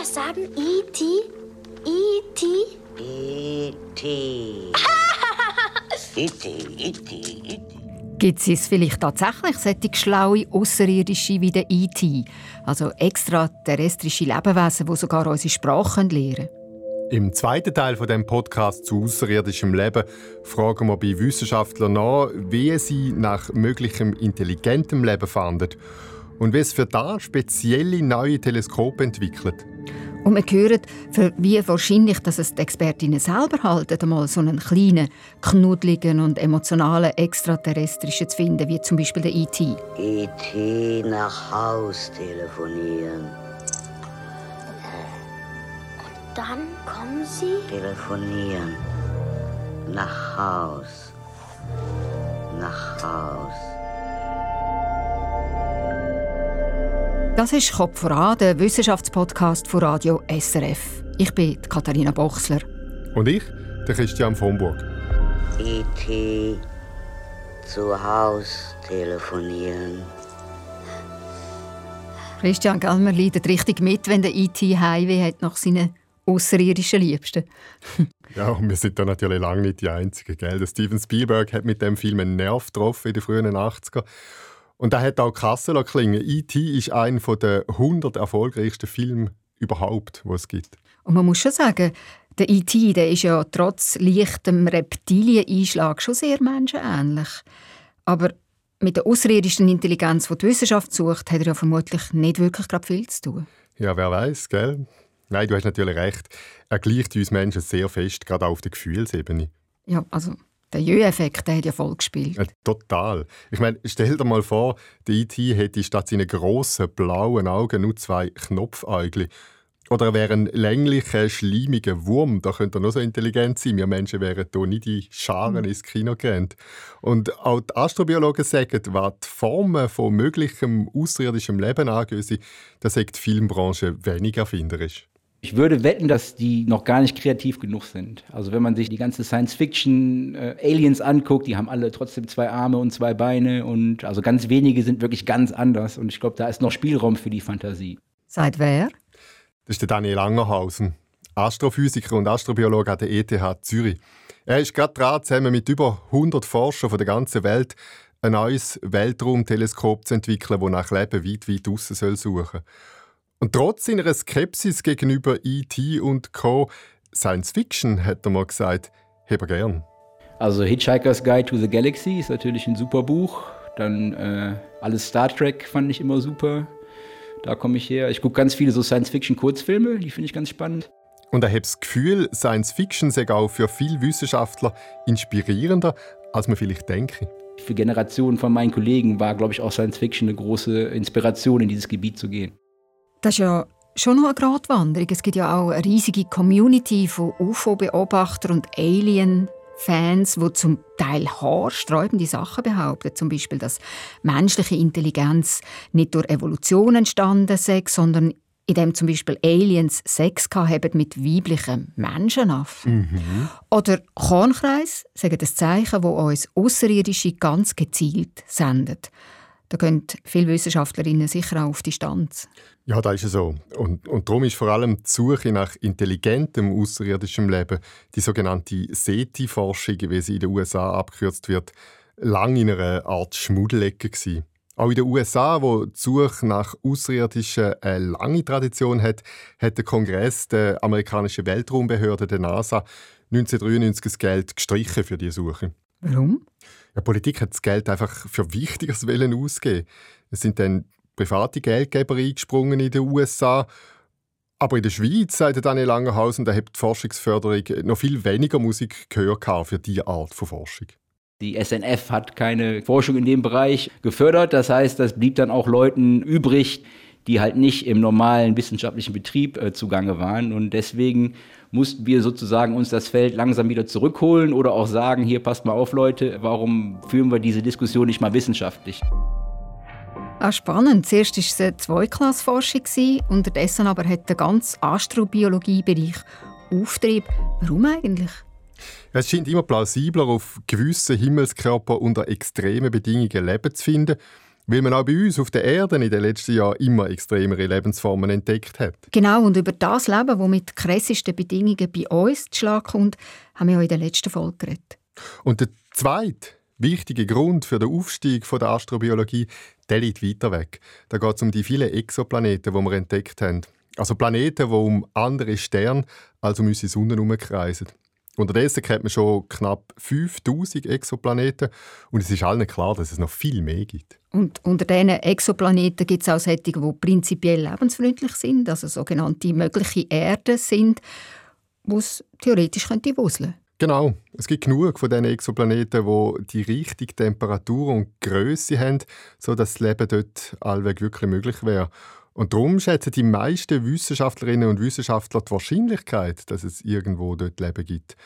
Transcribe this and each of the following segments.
das sagen? E.T.? E.T.? E.T. E.T. E.T. E.T. Gibt es vielleicht tatsächlich solche schlaue Außerirdische wie der E.T., also extraterrestrische Lebewesen, die sogar unsere Sprache lernen können? Im zweiten Teil von dem Podcast zu außerirdischem Leben fragen wir bei Wissenschaftlern nach, wie sie nach möglichem intelligentem Leben fanden und wie es für da spezielle neue Teleskope entwickelt. Und wir hören, für wie wahrscheinlich dass es die Expertinnen selber halten, einmal so einen kleinen, knuddeligen und emotionalen Extraterrestrischen zu finden, wie zum Beispiel der E.T. E.T. nach Haus telefonieren. Dann kommen sie. Telefonieren. Nach Haus. Nach Haus. Das ist «Kopf voran», der Wissenschaftspodcast von Radio SRF. Ich bin Katharina Bochsler. Und ich, der Christian von Burg. E.T. zu Haus telefonieren. Christian Gellmer leidet richtig mit, wenn der E.T. Highway hat nach seinen außerirdischen Liebsten. ja, und wir sind da natürlich lange nicht die Einzigen. Gell? Der Steven Spielberg hat mit dem Film einen Nerv getroffen in den frühen 80er. Und er hat auch Kassel klingen. E.T. ist einer der 100 erfolgreichsten Filme überhaupt, die es gibt. Und man muss schon sagen, der E.T. Der ist ja trotz leichtem Reptilieneinschlag schon sehr menschenähnlich. Aber mit der außerirdischen Intelligenz, die die Wissenschaft sucht, hat er ja vermutlich nicht wirklich viel zu tun. Ja, wer weiß, gell? Nein, du hast natürlich recht. Er gleicht uns Menschen sehr fest, gerade auf der Gefühlsebene. Ja, also der Jö-Effekt hat ja voll gespielt. Ja, total. Ich meine, stell dir mal vor, der IT hätte statt seinen grossen blauen Augen nur zwei Knopfäugel. Oder er wäre ein länglicher, schleimiger Wurm. Da könnte er noch so intelligent sein. Wir Menschen wären hier nicht die Scharen mhm. ins Kino gerannt. Und auch die Astrobiologen sagen, was die Formen von möglichem außerirdischem Leben angehen, da sagt die Filmbranche weniger erfinderisch. Ich würde wetten, dass die noch gar nicht kreativ genug sind. Also wenn man sich die ganze Science-Fiction-Aliens äh, anguckt, die haben alle trotzdem zwei Arme und zwei Beine und also ganz wenige sind wirklich ganz anders und ich glaube, da ist noch Spielraum für die Fantasie. Seit wer? Das ist der Daniel Langerhausen, Astrophysiker und Astrobiologe an der ETH Zürich. Er ist gerade dran, zusammen mit über 100 Forschern von der ganzen Welt ein neues Weltraumteleskop zu entwickeln, das nach Leben weit, weit draussen suchen soll. Und trotz seiner Skepsis gegenüber E.T. und Co. Science Fiction, hat er mal gesagt, habe gern. Also Hitchhiker's Guide to the Galaxy ist natürlich ein super Buch. Dann äh, alles Star Trek fand ich immer super. Da komme ich her. Ich gucke ganz viele so Science-Fiction-Kurzfilme, die finde ich ganz spannend. Und ich habe das Gefühl, Science Fiction sei auch für viele Wissenschaftler inspirierender, als man vielleicht denke. Für Generationen von meinen Kollegen war, glaube ich, auch Science Fiction eine große Inspiration, in dieses Gebiet zu gehen. Das ist ja schon noch eine Gratwanderung. Es gibt ja auch eine riesige Community von UFO-Beobachtern und Alien-Fans, die zum Teil haarsträubende Sachen behaupten. Zum Beispiel, dass menschliche Intelligenz nicht durch Evolution entstanden sei, sondern indem zum Beispiel Aliens Sex haben mit weiblichen Menschenaffen. Mhm. Oder Kornkreis sagen das Zeichen, wo uns Außerirdische ganz gezielt sendet. Da gehen viele Wissenschaftlerinnen sicher auch auf Distanz. Ja, da ist es so. Und, und darum ist vor allem die Suche nach intelligentem außerirdischem Leben, die sogenannte SETI-Forschung, wie sie in den USA abgekürzt wird, lang in einer Art Schmuddelecke gewesen. Auch in den USA, wo die Suche nach Außerirdischen eine lange Tradition hat, hat der Kongress der amerikanischen Weltraumbehörde, der NASA, 1993 das Geld gestrichen für die Suche. Warum? Ja, Politik hat das Geld einfach für Wichtigeres ausgeben. Es sind dann private Geldgeber eingesprungen in den USA. Aber in der Schweiz, sagt Daniel Langerhausen, da hat die Forschungsförderung noch viel weniger Musik gehört für diese Art von Forschung. Die SNF hat keine Forschung in dem Bereich gefördert. Das heißt, das blieb dann auch Leuten übrig, die halt nicht im normalen wissenschaftlichen Betrieb äh, zugange waren. Und deswegen mussten wir sozusagen uns das Feld langsam wieder zurückholen oder auch sagen, hier passt mal auf Leute, warum führen wir diese Diskussion nicht mal wissenschaftlich? Ah, spannend. Zuerst war es eine Zweiklassforschung, unterdessen aber hat der ganze Astrobiologiebereich Auftrieb. Warum eigentlich? Es scheint immer plausibler, auf gewissen Himmelskörpern unter extremen Bedingungen Leben zu finden, weil man auch bei uns auf der Erde in den letzten Jahren immer extremere Lebensformen entdeckt hat. Genau, und über das Leben, das mit krassesten Bedingungen bei uns zu Schlag kommt, haben wir ja in der letzten Folge geredet. Und der zweite wichtige Grund für den Aufstieg der Astrobiologie, der liegt weiter weg. Da geht es um die vielen Exoplaneten, die wir entdeckt haben. Also Planeten, die um andere Sterne als um unsere Sonne herumkreisen. Unterdessen kennt man schon knapp 5000 Exoplaneten und es ist allen klar, dass es noch viel mehr gibt. Und unter diesen Exoplaneten gibt es auch solche, die prinzipiell lebensfreundlich sind, also sogenannte mögliche Erden sind, wo es theoretisch könnte wuseln Genau. Es gibt genug von diesen Exoplaneten, die die richtige Temperatur und Größe haben, sodass das Leben dort allweg wirklich möglich wäre. Und darum schätzen die meisten Wissenschaftlerinnen und Wissenschaftler die Wahrscheinlichkeit, dass es irgendwo dort Leben gibt,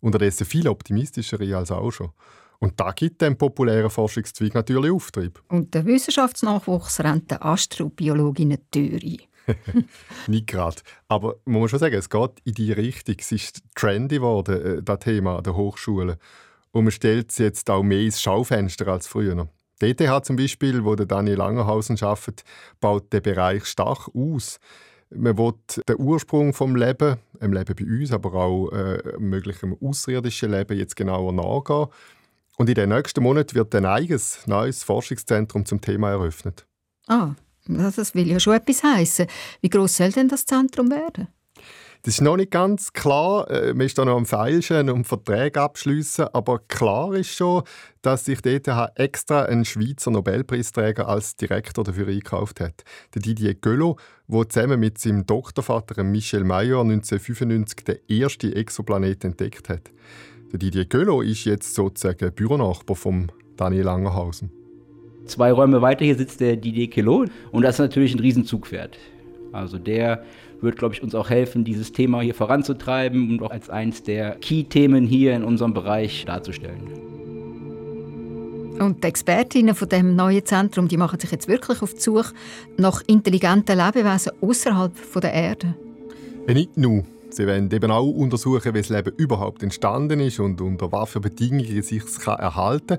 unterdessen viel optimistischer als auch schon. Und da gibt dem populären Forschungszweig natürlich Auftrieb. Und der Wissenschaftsnachwuchs rennt der Astrobiologin die Tür ein. Nicht gerade. Aber man muss schon sagen, es geht in die Richtung. Es ist trendy geworden, äh, das Thema an der Hochschule. Und man stellt es jetzt auch mehr ins Schaufenster als früher. Die ETH zum Beispiel, wo der Daniel Langerhausen arbeitet, baut den Bereich stark aus. Man will den Ursprung vom Leben, im Leben bei uns, aber auch äh, möglichem außerirdischen Leben jetzt genauer nachgehen. Und in den nächsten Monaten wird ein eigenes neues Forschungszentrum zum Thema eröffnet. Ah, das will ja schon etwas heißen. Wie groß soll denn das Zentrum werden? Das ist noch nicht ganz klar. Äh, man ist da noch am Feilschen und Verträge abschließen. Aber klar ist schon, dass sich die ETH extra einen Schweizer Nobelpreisträger als Direktor dafür eingekauft hat. Der Didier Göllo, der zusammen mit seinem Doktorvater Michel Mayor 1995 den ersten Exoplanet entdeckt hat. Der Didier Göllo ist jetzt sozusagen Büronachbar von Daniel Langerhausen. Zwei Räume weiter hier sitzt der Didier Queloz und das ist natürlich ein Riesenzugpferd. Also der wird, glaube ich, uns auch helfen, dieses Thema hier voranzutreiben und auch als eines der Key-Themen hier in unserem Bereich darzustellen. Und die Expertinnen von dem neuen Zentrum, die machen sich jetzt wirklich auf die Suche nach intelligenten Lebewesen außerhalb der Erde. Nicht nur. Sie wollen eben auch untersuchen, wie das Leben überhaupt entstanden ist und unter welchen Bedingungen es sich erhalten kann.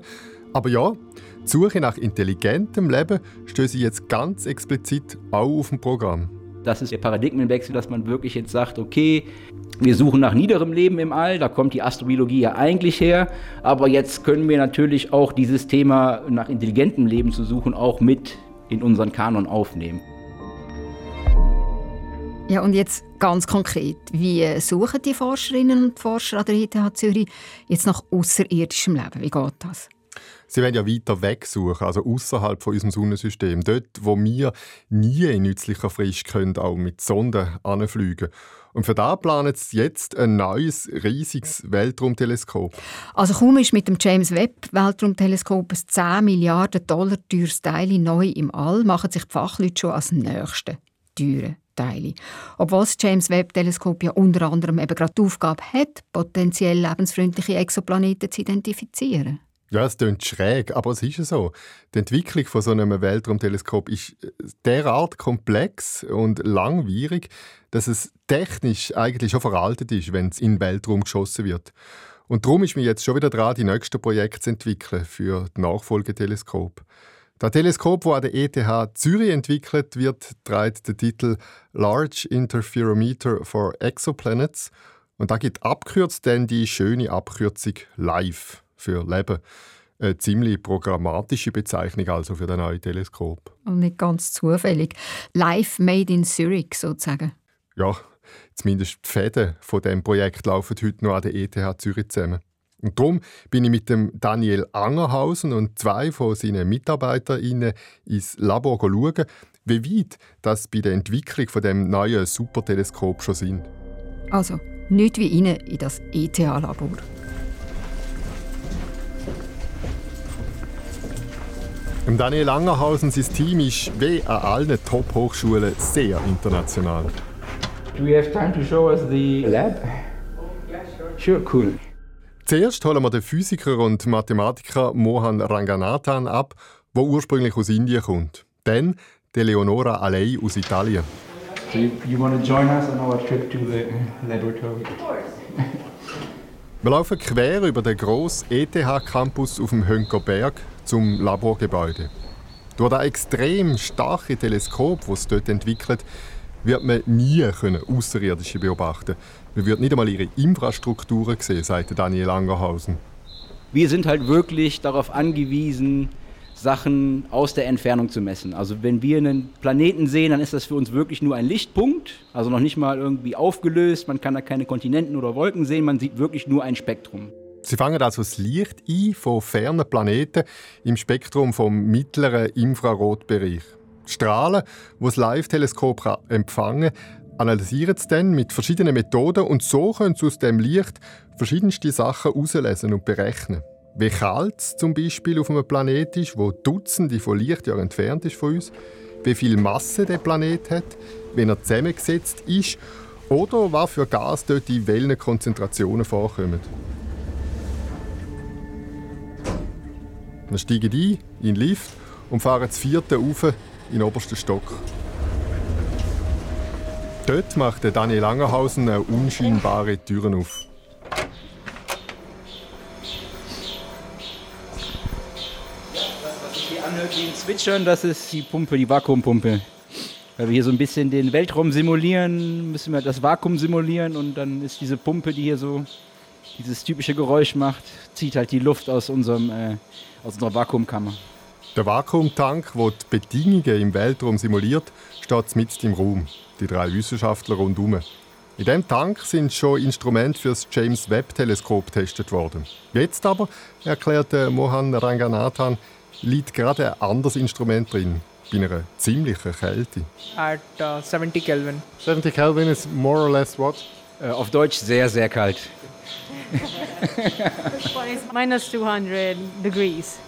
Aber ja, die Suche nach intelligentem Leben sie jetzt ganz explizit auch auf dem Programm. Das ist der Paradigmenwechsel, dass man wirklich jetzt sagt, okay, wir suchen nach niederem Leben im All, da kommt die Astrobiologie ja eigentlich her, aber jetzt können wir natürlich auch dieses Thema nach intelligentem Leben zu suchen auch mit in unseren Kanon aufnehmen. Ja, und jetzt ganz konkret, wie suchen die Forscherinnen und Forscher an der ETH Zürich jetzt nach außerirdischem Leben? Wie geht das? Sie wollen ja weiter weg suchen, also außerhalb von unserem Sonnensystem. Dort, wo wir nie in nützlicher Frist können, auch mit Sonden anfliegen. Und für da planen sie jetzt ein neues, riesiges Weltraumteleskop. Also kaum ist mit dem James Webb Weltraumteleskop ein 10 Milliarden Dollar teures Teil neu im All, machen sich die Fachleute schon als nächste teure Teile. Obwohl das James Webb Teleskop ja unter anderem eben gerade die Aufgabe hat, potenziell lebensfreundliche Exoplaneten zu identifizieren. Ja, es klingt schräg, aber es ist ja so. Die Entwicklung von so einem Weltraumteleskop ist äh, derart komplex und langwierig, dass es technisch eigentlich schon veraltet ist, wenn es in den Weltraum geschossen wird. Und darum ist mir jetzt schon wieder dran, die nächsten Projekte zu entwickeln für das Nachfolgeteleskop. Das Teleskop, das an der ETH Zürich entwickelt wird, trägt den Titel Large Interferometer for Exoplanets. Und da gibt abkürzt dann die schöne Abkürzung LIFE für Leben. Eine ziemlich programmatische Bezeichnung also für das neue Teleskop. Und nicht ganz zufällig. Life made in Zurich sozusagen. Ja, zumindest die Fäden von dem Projekt laufen heute noch an der ETH Zürich zusammen. Und darum bin ich mit dem Daniel Angerhausen und zwei von seinen MitarbeiterInnen ins Labor schauen, wie weit das bei der Entwicklung von dem neuen Superteleskop schon sind. Also, nicht wie Ihnen in das ETH-Labor. Daniel Langerhausen, sein Team ist wie an allen Top-Hochschulen sehr international. Do we have time to show us the lab? Sure, cool. Zuerst holen wir den Physiker und Mathematiker Mohan Ranganathan ab, der ursprünglich aus Indien kommt. Dann die Leonora Alei aus Italien. So you, you want to join us on our trip to the laboratory? Of course. Wir laufen quer über den grossen ETH-Campus auf dem Hönkerberg zum Laborgebäude. Durch das extrem starke Teleskop, das es dort entwickelt, wird man nie können Außerirdische beobachten. Man wird nicht einmal ihre Infrastrukturen sehen, sagt Daniel Angerhausen. Wir sind halt wirklich darauf angewiesen, Sachen aus der Entfernung zu messen. Also wenn wir einen Planeten sehen, dann ist das für uns wirklich nur ein Lichtpunkt, also noch nicht mal irgendwie aufgelöst, man kann da keine Kontinenten oder Wolken sehen, man sieht wirklich nur ein Spektrum. Sie fangen also das Licht ein von fernen Planeten im Spektrum vom mittleren Infrarotbereich. Strahlen, die das Live-Teleskop empfangen kann, analysieren sie dann mit verschiedenen Methoden und so können sie aus dem Licht verschiedenste Sachen herauslesen und berechnen wie kalt es zum Beispiel auf einem Planet ist, wo Dutzende von Lichtjahren entfernt ist von uns, wie viel Masse der Planet hat, wie er zusammengesetzt ist oder was für Gas dort in welchen Konzentrationen vorkommen. Dann steigen die ein in den Lift und fahren das vierte auf in den obersten Stock. Dort macht Daniel Langerhausen eine unscheinbare Türen auf. anhört wie ein Zwitschern, das ist die Pumpe, die Vakuumpumpe. Weil wir hier so ein bisschen den Weltraum simulieren, müssen wir das Vakuum simulieren und dann ist diese Pumpe, die hier so dieses typische Geräusch macht, zieht halt die Luft aus, unserem, äh, aus unserer Vakuumkammer. Der Vakuumtank, der die Bedingungen im Weltraum simuliert, steht mitten im Raum. Die drei Wissenschaftler rundherum. In diesem Tank sind schon Instrumente für das James Webb Teleskop getestet worden. Jetzt aber, erklärte Mohan Ranganathan, liegt gerade ein anderes Instrument drin, bei einer ziemlichen Kälte. At uh, 70 Kelvin. 70 Kelvin is more or less what? Äh, auf Deutsch sehr, sehr kalt. minus 200 degrees.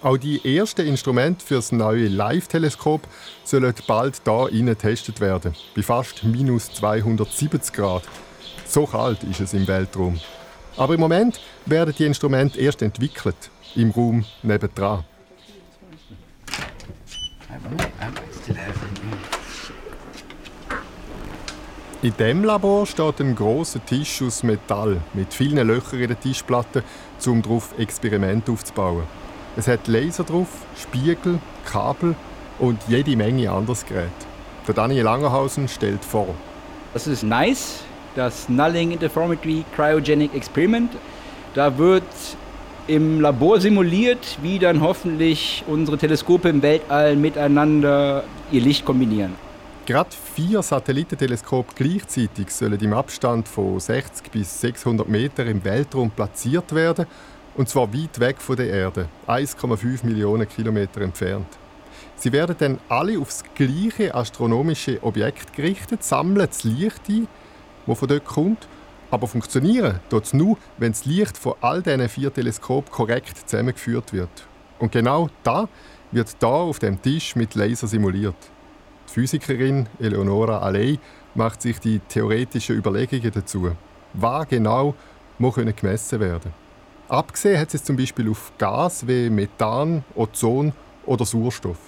Auch die ersten Instrumente für das neue Live-Teleskop sollen bald hier innen getestet werden, bei fast minus 270 Grad. So kalt ist es im Weltraum. Aber im Moment werden die Instrumente erst entwickelt im Raum nebendran. In diesem Labor steht ein großer Tisch aus Metall mit vielen Löchern in der Tischplatte, um darauf Experimente aufzubauen. Es hat Laser drauf, Spiegel, Kabel und jede Menge anderes Gerät. Der Daniel Langerhausen stellt vor. Das ist nice, das Nulling Interferometry Cryogenic Experiment. Da wird im Labor simuliert, wie dann hoffentlich unsere Teleskope im Weltall miteinander ihr Licht kombinieren. Gerade vier Satellitenteleskope gleichzeitig sollen im Abstand von 60 bis 600 Meter im Weltraum platziert werden, und zwar weit weg von der Erde, 1,5 Millionen Kilometer entfernt. Sie werden dann alle aufs gleiche astronomische Objekt gerichtet, sammeln das Licht ein, das von dort kommt, aber funktionieren tut es nur, wenn das Licht von all diesen vier Teleskopen korrekt zusammengeführt wird. Und genau da wird da auf dem Tisch mit Laser simuliert. Die Physikerin Eleonora Alley macht sich die theoretischen Überlegungen dazu. Was genau muss gemessen werden? Abgesehen hat sie es zum Beispiel auf Gas wie Methan, Ozon oder Sauerstoff.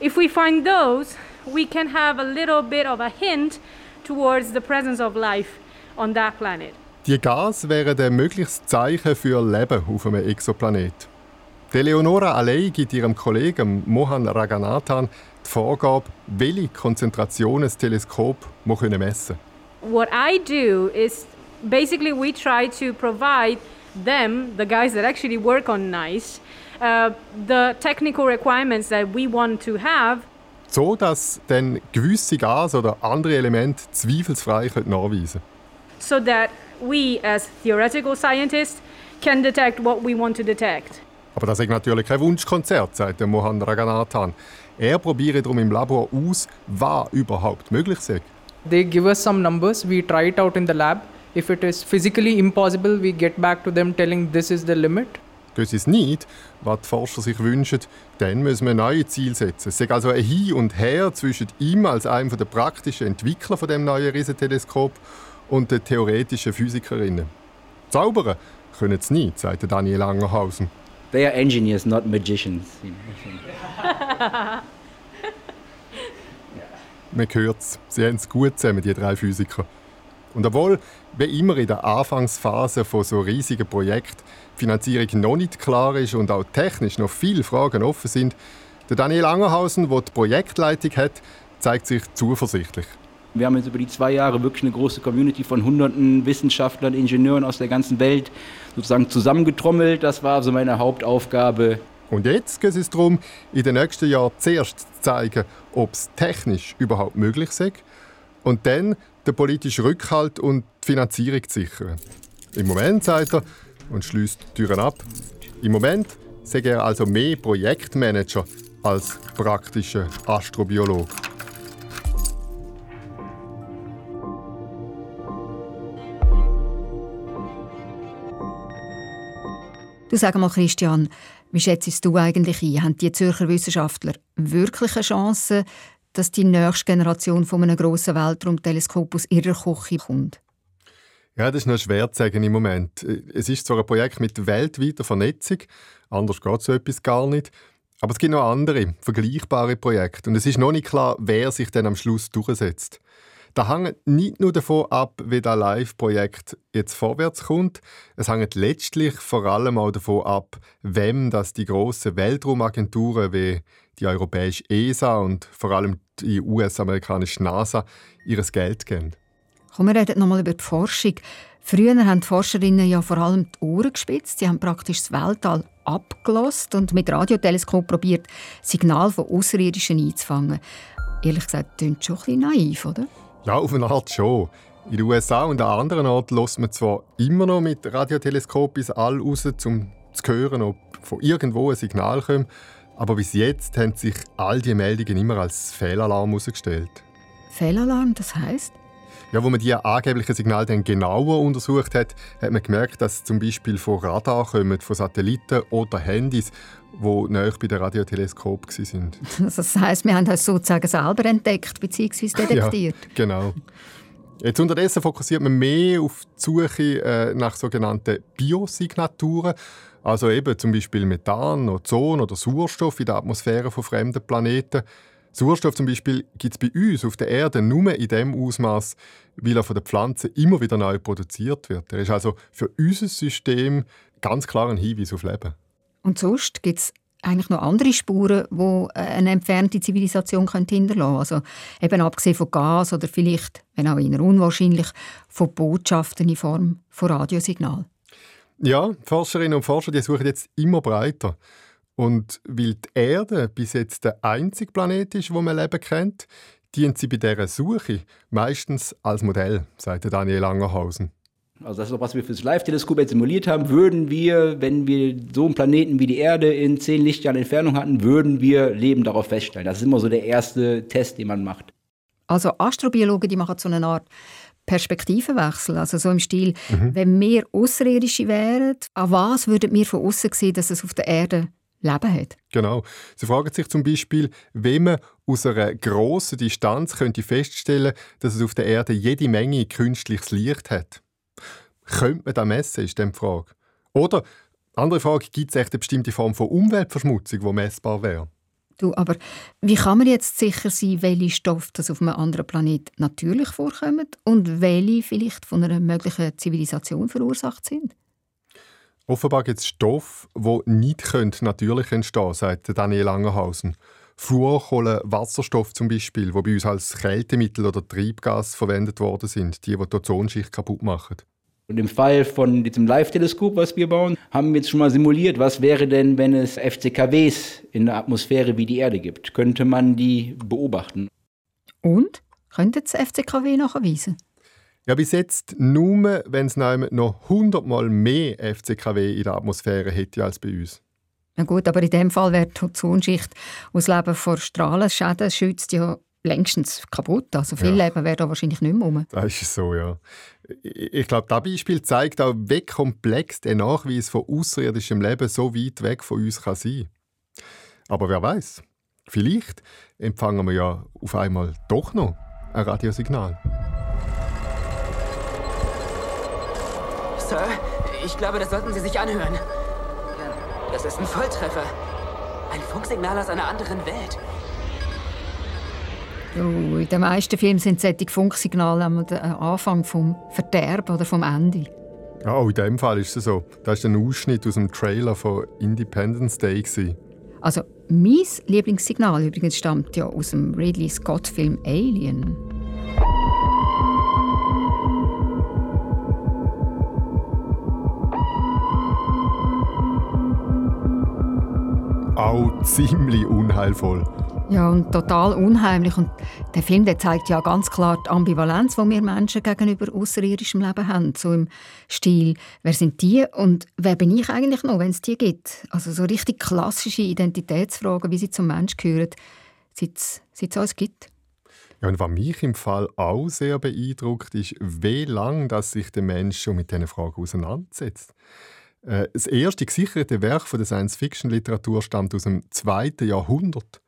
If we find those, we can have a little bit of a hint towards the presence of life on that planet. Die Gas wären ein mögliches Zeichen für Leben auf einem Exoplanet. Die Leonora Alei gibt ihrem Kollegen Mohan Raganathan die Vorgabe, welche Konzentration das Teleskop messen muss. What I do is basically we try to provide them, the guys that actually work on NICE, uh, the technical requirements that we want to have. So, dass dann gewisse Gas oder andere Elemente zweifelsfrei nachweisen können so that we as theoretical scientists can detect what we want to detect. Aber das ist natürlich kein Wunschkonzert, sagt Mohan Raganathan. Er probiert darum im Labor aus, was überhaupt möglich ist. They give us some numbers, we try it out in the lab. If it is physically impossible, we get back to them telling this is the limit. Das ist nicht, was die Forscher sich wünschen, dann müssen wir neue Ziele setzen. Es ist also ein Hin und Her zwischen ihm als einem der praktischen Entwickler von dem neuen Riesenteleskop und den theoretischen Physikerinnen. Zaubern können sie nicht, sagte Daniel Angerhausen. They are engineers, not magicians. Man hört es, sie haben es gut zusammen, die drei Physiker. Und obwohl, wie immer in der Anfangsphase von so riesigen Projekten, die Finanzierung noch nicht klar ist und auch technisch noch viele Fragen offen sind, Der Daniel Angerhausen, der die Projektleitung hat, zeigt sich zuversichtlich. Wir haben jetzt über die zwei Jahre wirklich eine große Community von hunderten Wissenschaftlern, Ingenieuren aus der ganzen Welt sozusagen zusammengetrommelt. Das war so meine Hauptaufgabe. Und jetzt geht es darum, in den nächsten Jahren zuerst zu zeigen, ob es technisch überhaupt möglich ist und dann den politischen Rückhalt und die Finanzierung zu sichern. Im Moment, sagt er, und schließt Türen ab, im Moment sei er also mehr Projektmanager als praktischer Astrobiologe. Du sag mal, Christian, wie schätzt du eigentlich ein? Haben die Zürcher Wissenschaftler wirklich eine Chance, dass die nächste Generation von einem grossen Weltraumteleskop aus ihrer Küche kommt? Ja, das ist noch schwer zu sagen im Moment. Es ist zwar ein Projekt mit weltweiter Vernetzung, anders geht so etwas gar nicht. Aber es gibt noch andere, vergleichbare Projekte. Und es ist noch nicht klar, wer sich dann am Schluss durchsetzt. Da hängt nicht nur davon ab, wie das Live-Projekt jetzt vorwärts kommt. Es hängt letztlich vor allem auch davon ab, wem das die grossen Weltraumagenturen wie die europäische ESA und vor allem die US-amerikanische NASA ihres Geld geben. Komm, wir reden nochmal über die Forschung. Früher haben die Forscherinnen ja vor allem die Ohren gespitzt. Sie haben praktisch das Weltall abgelost und mit Radioteleskop probiert, Signale von Außerirdischen einzufangen. Ehrlich gesagt, das klingt schon ein bisschen naiv, oder? Ja, auf eine Art schon. In den USA und an anderen Orten lässt man zwar immer noch mit Radioteleskop ins All raus, um zu hören, ob von irgendwo ein Signal kommt, aber bis jetzt haben sich all die Meldungen immer als Fehlalarm herausgestellt. Fehlalarm, das heißt? Ja, wo man die angeblichen Signale dann genauer untersucht hat, hat man gemerkt, dass zum Beispiel von Radar kommen, von Satelliten oder Handys, die näher bei den Radioteleskop sind. Das heißt, wir haben das sozusagen selber entdeckt bzw. detektiert. Ja, genau. Jetzt unterdessen fokussiert man mehr auf die Suche äh, nach sogenannten Biosignaturen, also eben zum Beispiel Methan, Ozon oder Sauerstoff in der Atmosphäre von fremden Planeten. Sauerstoff zum Beispiel gibt es bei uns auf der Erde nur in dem Ausmaß, weil er von den Pflanzen immer wieder neu produziert wird. Er ist also für unser System ganz klar ein Hinweis auf Leben. Und sonst gibt es eigentlich noch andere Spuren, die eine entfernte Zivilisation hinterlassen können. Also eben abgesehen von Gas oder vielleicht, wenn auch eher unwahrscheinlich, von Botschaften in Form von Radiosignal. Ja, Forscherinnen und Forscher die suchen jetzt immer breiter. Und weil die Erde bis jetzt der einzige Planet ist, wo man Leben kennt, dient sie bei dieser Suche meistens als Modell, sagt Daniel Angerhausen. Also das ist auch, was wir für das Live-Teleskop jetzt simuliert haben. Würden wir, wenn wir so einen Planeten wie die Erde in zehn Lichtjahren Entfernung hatten, würden wir Leben darauf feststellen. Das ist immer so der erste Test, den man macht. Also Astrobiologen, die machen so eine Art Perspektivenwechsel, also so im Stil, mhm. wenn wir Außerirdische wären, an was würden wir von außen sehen, dass es auf der Erde Leben hat. Genau. Sie fragen sich zum Beispiel, wie man aus einer grossen Distanz könnte feststellen dass es auf der Erde jede Menge künstliches Licht hat. Könnte man das messen, ist die Frage. Oder, andere Frage, gibt es echt eine bestimmte Form von Umweltverschmutzung, die messbar wäre? Du, aber wie kann man jetzt sicher sein, welche Stoffe das auf einem anderen Planet natürlich vorkommen und welche vielleicht von einer möglichen Zivilisation verursacht sind? Offenbar gibt es Stoffe, die nicht natürlich entstehen können, sagt Daniel Langerhausen. Fluorkohle, Wasserstoff zum Beispiel, die bei uns als Kältemittel oder Triebgas verwendet worden sind, die, die die Ozonschicht kaputt machen. Und im Fall von diesem Live-Teleskop, was wir bauen, haben wir jetzt schon mal simuliert, was wäre denn, wenn es FCKWs in der Atmosphäre wie die Erde gibt? Könnte man die beobachten? Und? Könnte das FCKW nachweisen? Ja, bis jetzt nur, wenn es noch 100 Mal mehr FCKW in der Atmosphäre hätte als bei uns. Na gut, aber in dem Fall wäre die Ozonschicht aus Leben vor Strahlenschäden schützt ja längstens kaputt. Also viel ja. Leben wäre da wahrscheinlich nicht mehr rum. Das ist so, ja. Ich glaube, das Beispiel zeigt auch, wie komplex der Nachweis von außerirdischem Leben so weit weg von uns kann sein Aber wer weiß? Vielleicht empfangen wir ja auf einmal doch noch ein Radiosignal. Sir, ich glaube, das sollten Sie sich anhören. Das ist ein Volltreffer. Ein Funksignal aus einer anderen Welt. Oh, in den meisten Filmen sind solche Funksignale der Anfang vom Verderben oder vom Ende. Ja, auch in diesem Fall ist es so. Das war ein Ausschnitt aus dem Trailer von Independence Day. Also Mein Lieblingssignal übrigens stammt ja aus dem Ridley Scott-Film Alien. Auch ziemlich unheilvoll. Ja, und total unheimlich. Und der Film der zeigt ja ganz klar die Ambivalenz, die wir Menschen gegenüber außerirdischem Leben haben. So im Stil, wer sind die und wer bin ich eigentlich noch, wenn es die gibt? Also so richtig klassische Identitätsfragen, wie sie zum Mensch gehören, seit es alles gibt. Ja, und was mich im Fall auch sehr beeindruckt, ist, wie lange sich der Mensch schon mit diesen Fragen auseinandersetzt. Äh, das erste gesicherte Werk der Science-Fiction-Literatur stammt aus dem zweiten Jahrhundert.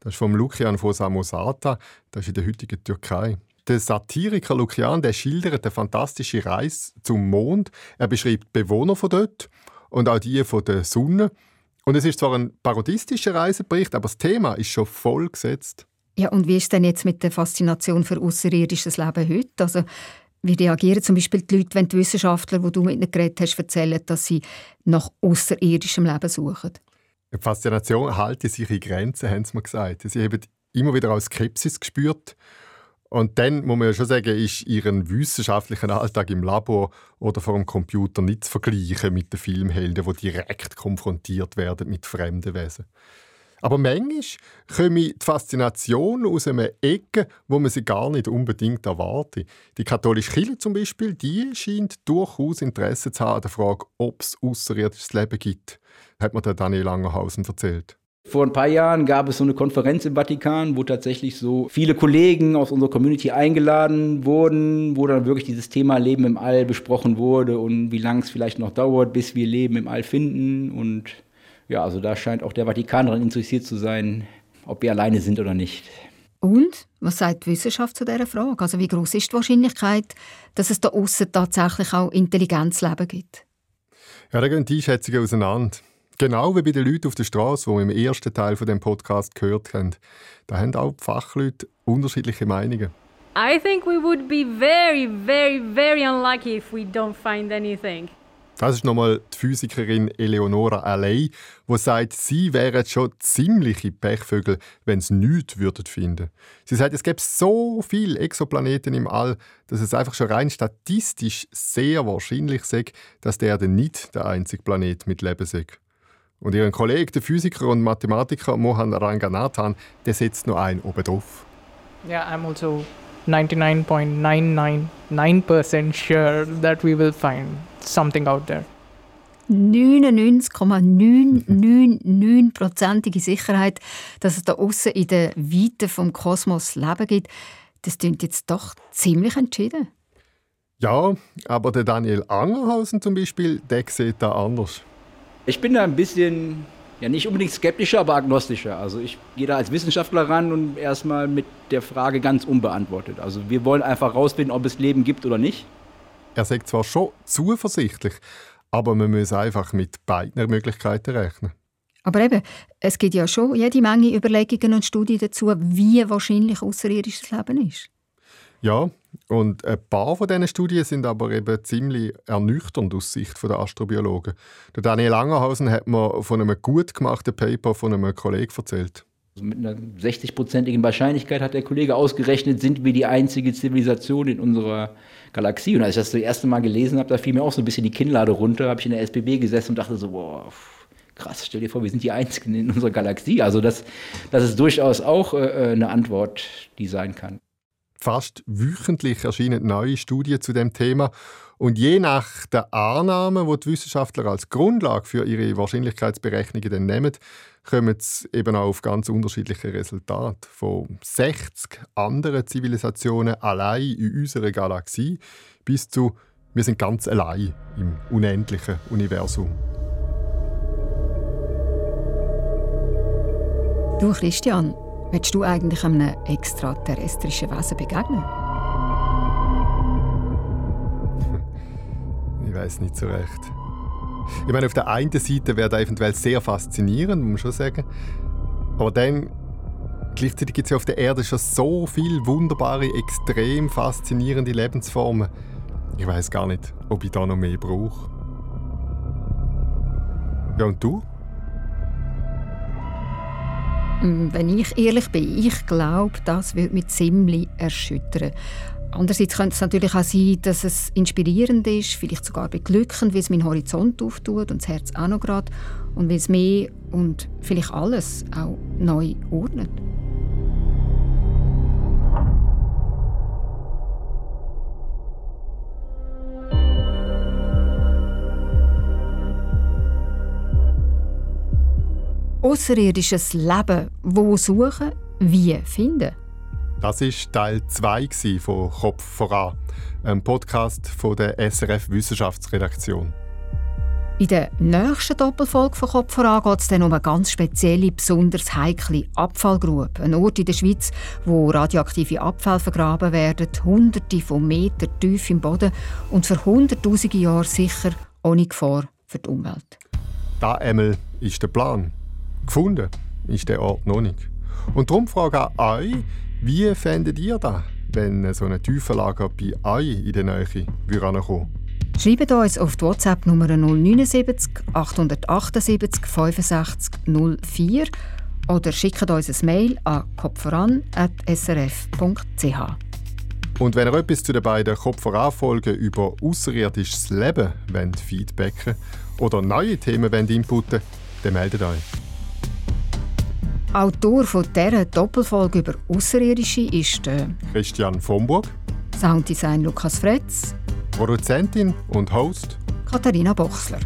Das ist vom Lukian von Samosata, das ist in der heutigen Türkei. Der Satiriker Lukian der schildert eine fantastische Reise zum Mond. Er beschreibt die Bewohner von dort und auch die von der Sonne. Und es ist zwar ein parodistischer Reisebericht, aber das Thema ist schon voll gesetzt. Ja, und wie ist denn jetzt mit der Faszination für außerirdisches Leben heute? Also, wie reagieren zum Beispiel die Leute, wenn die Wissenschaftler, die du mit ihnen geredet hast, erzählen, dass sie nach außerirdischem Leben suchen? Die Faszination halte sich in Grenzen, haben sie mir gesagt. Sie haben immer wieder auch Skepsis gespürt. Und dann muss man ja schon sagen, ist ihren wissenschaftlichen Alltag im Labor oder vor dem Computer nicht zu vergleichen mit den Filmhelden, die direkt konfrontiert werden mit fremden Wesen. Aber manchmal komme die Faszination aus einer Ecke, wo man sie gar nicht unbedingt erwartet. Die katholische Kirche zum Beispiel, die scheint durchaus Interesse zu haben an der Frage, ob es außerirdisches Leben gibt hat mir der Daniel Langerhausen erzählt. Vor ein paar Jahren gab es so eine Konferenz im Vatikan, wo tatsächlich so viele Kollegen aus unserer Community eingeladen wurden, wo dann wirklich dieses Thema Leben im All besprochen wurde und wie lange es vielleicht noch dauert, bis wir Leben im All finden. Und ja, also da scheint auch der Vatikan daran interessiert zu sein, ob wir alleine sind oder nicht. Und was sagt die Wissenschaft zu dieser Frage? Also wie groß ist die Wahrscheinlichkeit, dass es da außen tatsächlich auch Intelligenzleben gibt? Ja, da gehen die Einschätzungen auseinander. Genau wie bei den Leuten auf der Straße, die wir im ersten Teil von dem Podcast gehört haben. Da haben auch die Fachleute unterschiedliche Meinungen. I think we would be very, very, very unlucky if we don't find anything. Das ist nochmal die Physikerin Eleonora Alley, die sagt, sie wären schon ziemliche Pechvögel, wenn sie nichts würden finden. Sie sagt, es gäbe so viele Exoplaneten im All, dass es einfach schon rein statistisch sehr wahrscheinlich sei, dass der Erde nicht der einzige Planet mit Leben sei. Und ihren Kollege, der Physiker und Mathematiker Mohan Ranganathan, der setzt noch einen oben drauf. Yeah, I'm also 99.999% sure that we will find something out there. 99,999%ige Sicherheit, dass es da außen in der Weite vom Kosmos Leben gibt, das klingt jetzt doch ziemlich entschieden. Ja, aber der Daniel Angerhausen zum Beispiel, der sieht da anders. Ich bin da ein bisschen, ja nicht unbedingt skeptischer, aber agnostischer. Also ich gehe da als Wissenschaftler ran und erstmal mit der Frage ganz unbeantwortet. Also wir wollen einfach herausfinden, ob es Leben gibt oder nicht. Er sagt zwar schon zuversichtlich, aber man muss einfach mit beiden Möglichkeiten rechnen. Aber eben, es gibt ja schon jede Menge Überlegungen und Studien dazu, wie wahrscheinlich außerirdisches Leben ist. Ja, und ein paar von diesen Studien sind aber eben ziemlich ernüchternd aus Sicht der Astrobiologen. Der Daniel Langerhausen hat mir von einem gut gemachten Paper von einem Kollegen erzählt. Also mit einer 60-prozentigen Wahrscheinlichkeit hat der Kollege ausgerechnet, sind wir die einzige Zivilisation in unserer Galaxie. Und als ich das das erste Mal gelesen habe, da fiel mir auch so ein bisschen die Kinnlade runter, habe ich in der SBB gesessen und dachte so, boah, krass, stell dir vor, wir sind die Einzigen in unserer Galaxie. Also das, das ist durchaus auch äh, eine Antwort, die sein kann. Fast wöchentlich erscheinen neue Studien zu dem Thema. Und je nach der Annahme, die die Wissenschaftler als Grundlage für ihre Wahrscheinlichkeitsberechnungen dann nehmen, kommen sie eben auch auf ganz unterschiedliche Resultate. Von 60 anderen Zivilisationen allein in unserer Galaxie bis zu wir sind ganz allein im unendlichen Universum. Du Christian, Willst du eigentlich einem extraterrestrischen Wesen begegnen? Ich weiß nicht so recht. Ich meine, auf der einen Seite wäre das eventuell sehr faszinierend, muss man schon sagen. Aber dann, gleichzeitig gibt es ja auf der Erde schon so viele wunderbare, extrem faszinierende Lebensformen. Ich weiß gar nicht, ob ich da noch mehr brauche. Ja, und du? Mm, wenn ich ehrlich bin, ich glaube, das würde mich ziemlich erschüttern. Andererseits könnte es natürlich auch sein, dass es inspirierend ist, vielleicht sogar beglückend, weil es meinen Horizont auftut und das Herz auch noch gerade und weil es mehr und vielleicht alles auch neu ordnet. Außerirdisches Leben, wo suchen, wie finden? Das war Teil 2 von Kopf voran, einem Podcast von der SRF Wissenschaftsredaktion. In der nächsten Doppelfolge von Kopf voran geht es dann um eine ganz spezielle, besonders heikle Abfallgrube. Ein Ort in der Schweiz, wo radioaktive Abfälle vergraben werden, hunderte von Metern tief im Boden und für hunderttausende Jahre sicher ohne Gefahr für die Umwelt. Da, Emil, ist der Plan. Gefunden ist der Ort noch nicht. Und darum frage ich euch, wie fändet ihr das, wenn so ein Tiefenlager bei euch in der Nähe kommen Schreibt uns auf die WhatsApp-Nummer 079 878 65 04 oder schickt uns ein Mail an kopferan.srf.ch. Und wenn ihr etwas zu den beiden Kopferan-Folgen über außerirdisches Leben wollt, feedbacken oder neue Themen wollt inputten dann meldet euch. Autor von dieser Doppelfolge über Außerirdische ist äh, Christian Vomburg, Sounddesign Lukas Fretz, Produzentin und Host. Katharina Bochsler.